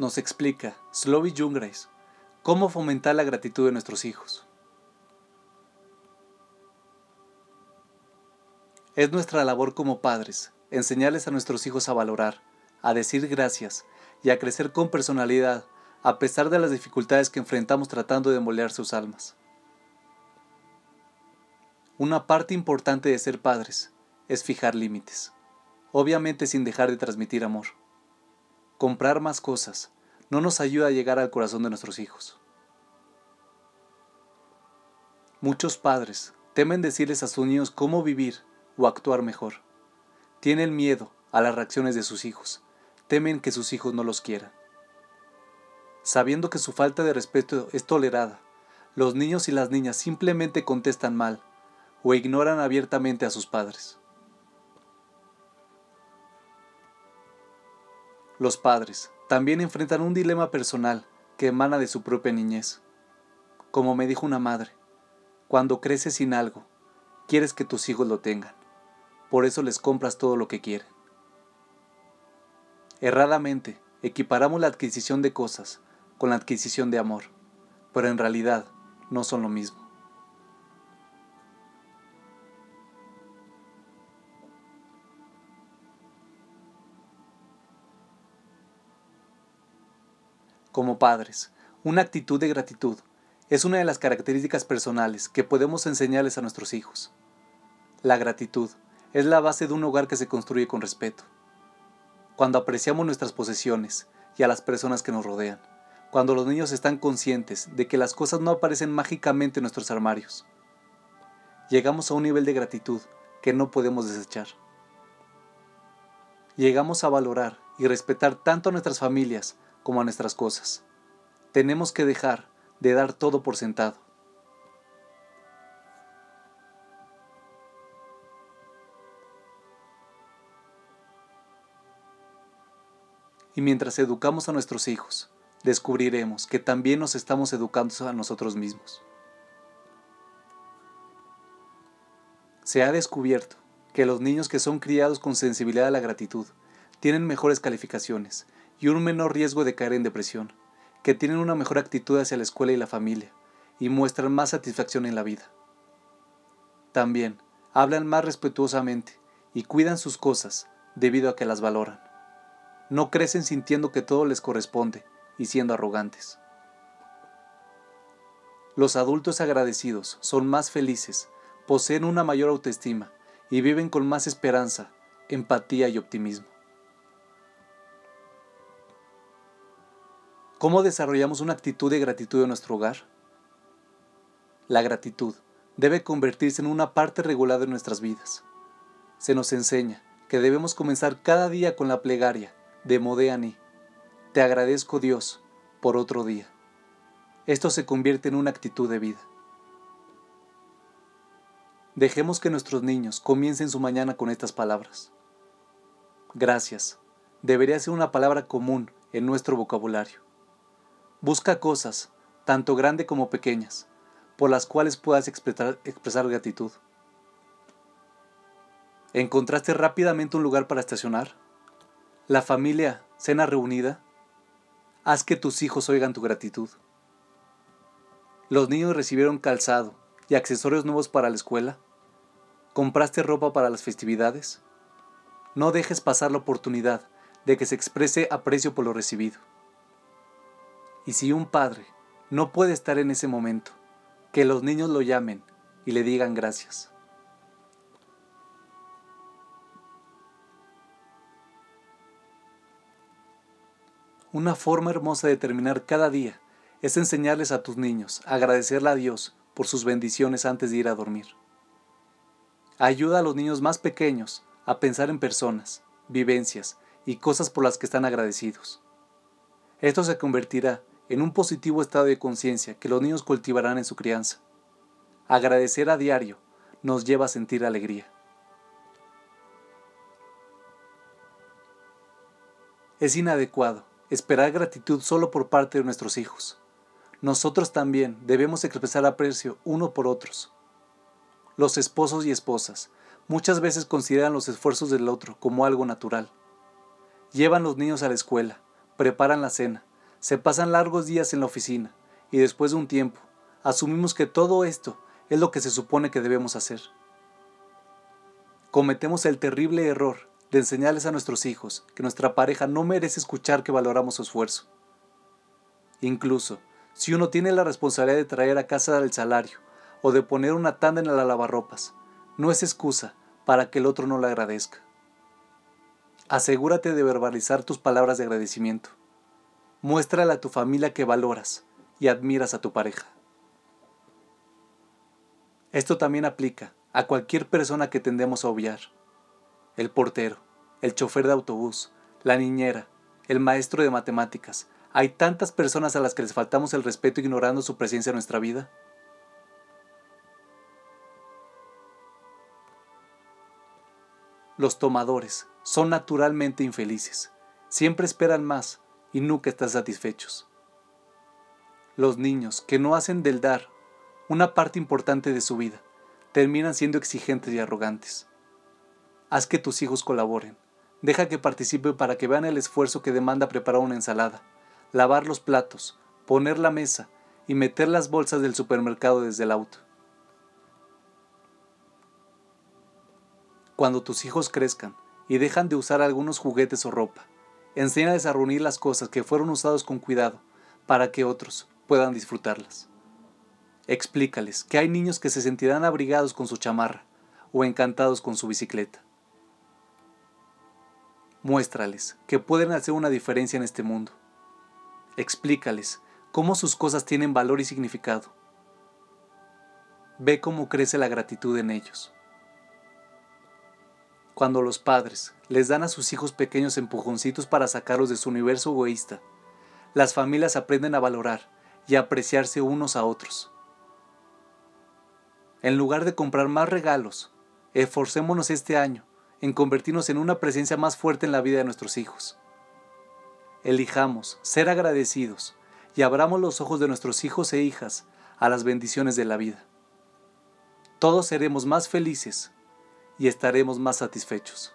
nos explica Slowy Jungreis cómo fomentar la gratitud de nuestros hijos. Es nuestra labor como padres enseñarles a nuestros hijos a valorar, a decir gracias y a crecer con personalidad a pesar de las dificultades que enfrentamos tratando de moldear sus almas. Una parte importante de ser padres es fijar límites, obviamente sin dejar de transmitir amor. Comprar más cosas no nos ayuda a llegar al corazón de nuestros hijos. Muchos padres temen decirles a sus niños cómo vivir o actuar mejor. Tienen miedo a las reacciones de sus hijos, temen que sus hijos no los quieran. Sabiendo que su falta de respeto es tolerada, los niños y las niñas simplemente contestan mal o ignoran abiertamente a sus padres. Los padres también enfrentan un dilema personal que emana de su propia niñez. Como me dijo una madre, cuando creces sin algo, quieres que tus hijos lo tengan. Por eso les compras todo lo que quieren. Erradamente, equiparamos la adquisición de cosas con la adquisición de amor, pero en realidad no son lo mismo. Como padres, una actitud de gratitud es una de las características personales que podemos enseñarles a nuestros hijos. La gratitud es la base de un hogar que se construye con respeto. Cuando apreciamos nuestras posesiones y a las personas que nos rodean, cuando los niños están conscientes de que las cosas no aparecen mágicamente en nuestros armarios. Llegamos a un nivel de gratitud que no podemos desechar. Llegamos a valorar y respetar tanto a nuestras familias como a nuestras cosas. Tenemos que dejar de dar todo por sentado. Y mientras educamos a nuestros hijos, descubriremos que también nos estamos educando a nosotros mismos. Se ha descubierto que los niños que son criados con sensibilidad a la gratitud tienen mejores calificaciones y un menor riesgo de caer en depresión, que tienen una mejor actitud hacia la escuela y la familia, y muestran más satisfacción en la vida. También hablan más respetuosamente y cuidan sus cosas debido a que las valoran. No crecen sintiendo que todo les corresponde, y siendo arrogantes. Los adultos agradecidos son más felices, poseen una mayor autoestima y viven con más esperanza, empatía y optimismo. ¿Cómo desarrollamos una actitud de gratitud en nuestro hogar? La gratitud debe convertirse en una parte regular de nuestras vidas. Se nos enseña que debemos comenzar cada día con la plegaria de Modeani te agradezco Dios por otro día. Esto se convierte en una actitud de vida. Dejemos que nuestros niños comiencen su mañana con estas palabras. Gracias debería ser una palabra común en nuestro vocabulario. Busca cosas, tanto grandes como pequeñas, por las cuales puedas expresar, expresar gratitud. ¿Encontraste rápidamente un lugar para estacionar? ¿La familia cena reunida? haz que tus hijos oigan tu gratitud. Los niños recibieron calzado y accesorios nuevos para la escuela. ¿Compraste ropa para las festividades? No dejes pasar la oportunidad de que se exprese aprecio por lo recibido. Y si un padre no puede estar en ese momento, que los niños lo llamen y le digan gracias. Una forma hermosa de terminar cada día es enseñarles a tus niños a agradecerle a Dios por sus bendiciones antes de ir a dormir. Ayuda a los niños más pequeños a pensar en personas, vivencias y cosas por las que están agradecidos. Esto se convertirá en un positivo estado de conciencia que los niños cultivarán en su crianza. Agradecer a diario nos lleva a sentir alegría. Es inadecuado esperar gratitud solo por parte de nuestros hijos. Nosotros también debemos expresar aprecio uno por otros. Los esposos y esposas muchas veces consideran los esfuerzos del otro como algo natural. Llevan los niños a la escuela, preparan la cena, se pasan largos días en la oficina y después de un tiempo asumimos que todo esto es lo que se supone que debemos hacer. Cometemos el terrible error de enseñarles a nuestros hijos que nuestra pareja no merece escuchar que valoramos su esfuerzo. Incluso, si uno tiene la responsabilidad de traer a casa el salario o de poner una tanda en la lavarropas, no es excusa para que el otro no le agradezca. Asegúrate de verbalizar tus palabras de agradecimiento. Muéstrale a tu familia que valoras y admiras a tu pareja. Esto también aplica a cualquier persona que tendemos a obviar. El portero, el chofer de autobús, la niñera, el maestro de matemáticas. Hay tantas personas a las que les faltamos el respeto ignorando su presencia en nuestra vida. Los tomadores son naturalmente infelices. Siempre esperan más y nunca están satisfechos. Los niños que no hacen del dar una parte importante de su vida, terminan siendo exigentes y arrogantes. Haz que tus hijos colaboren. Deja que participen para que vean el esfuerzo que demanda preparar una ensalada, lavar los platos, poner la mesa y meter las bolsas del supermercado desde el auto. Cuando tus hijos crezcan y dejan de usar algunos juguetes o ropa, enséñales a reunir las cosas que fueron usados con cuidado para que otros puedan disfrutarlas. Explícales que hay niños que se sentirán abrigados con su chamarra o encantados con su bicicleta. Muéstrales que pueden hacer una diferencia en este mundo. Explícales cómo sus cosas tienen valor y significado. Ve cómo crece la gratitud en ellos. Cuando los padres les dan a sus hijos pequeños empujoncitos para sacarlos de su universo egoísta, las familias aprenden a valorar y a apreciarse unos a otros. En lugar de comprar más regalos, esforcémonos este año en convertirnos en una presencia más fuerte en la vida de nuestros hijos. Elijamos ser agradecidos y abramos los ojos de nuestros hijos e hijas a las bendiciones de la vida. Todos seremos más felices y estaremos más satisfechos.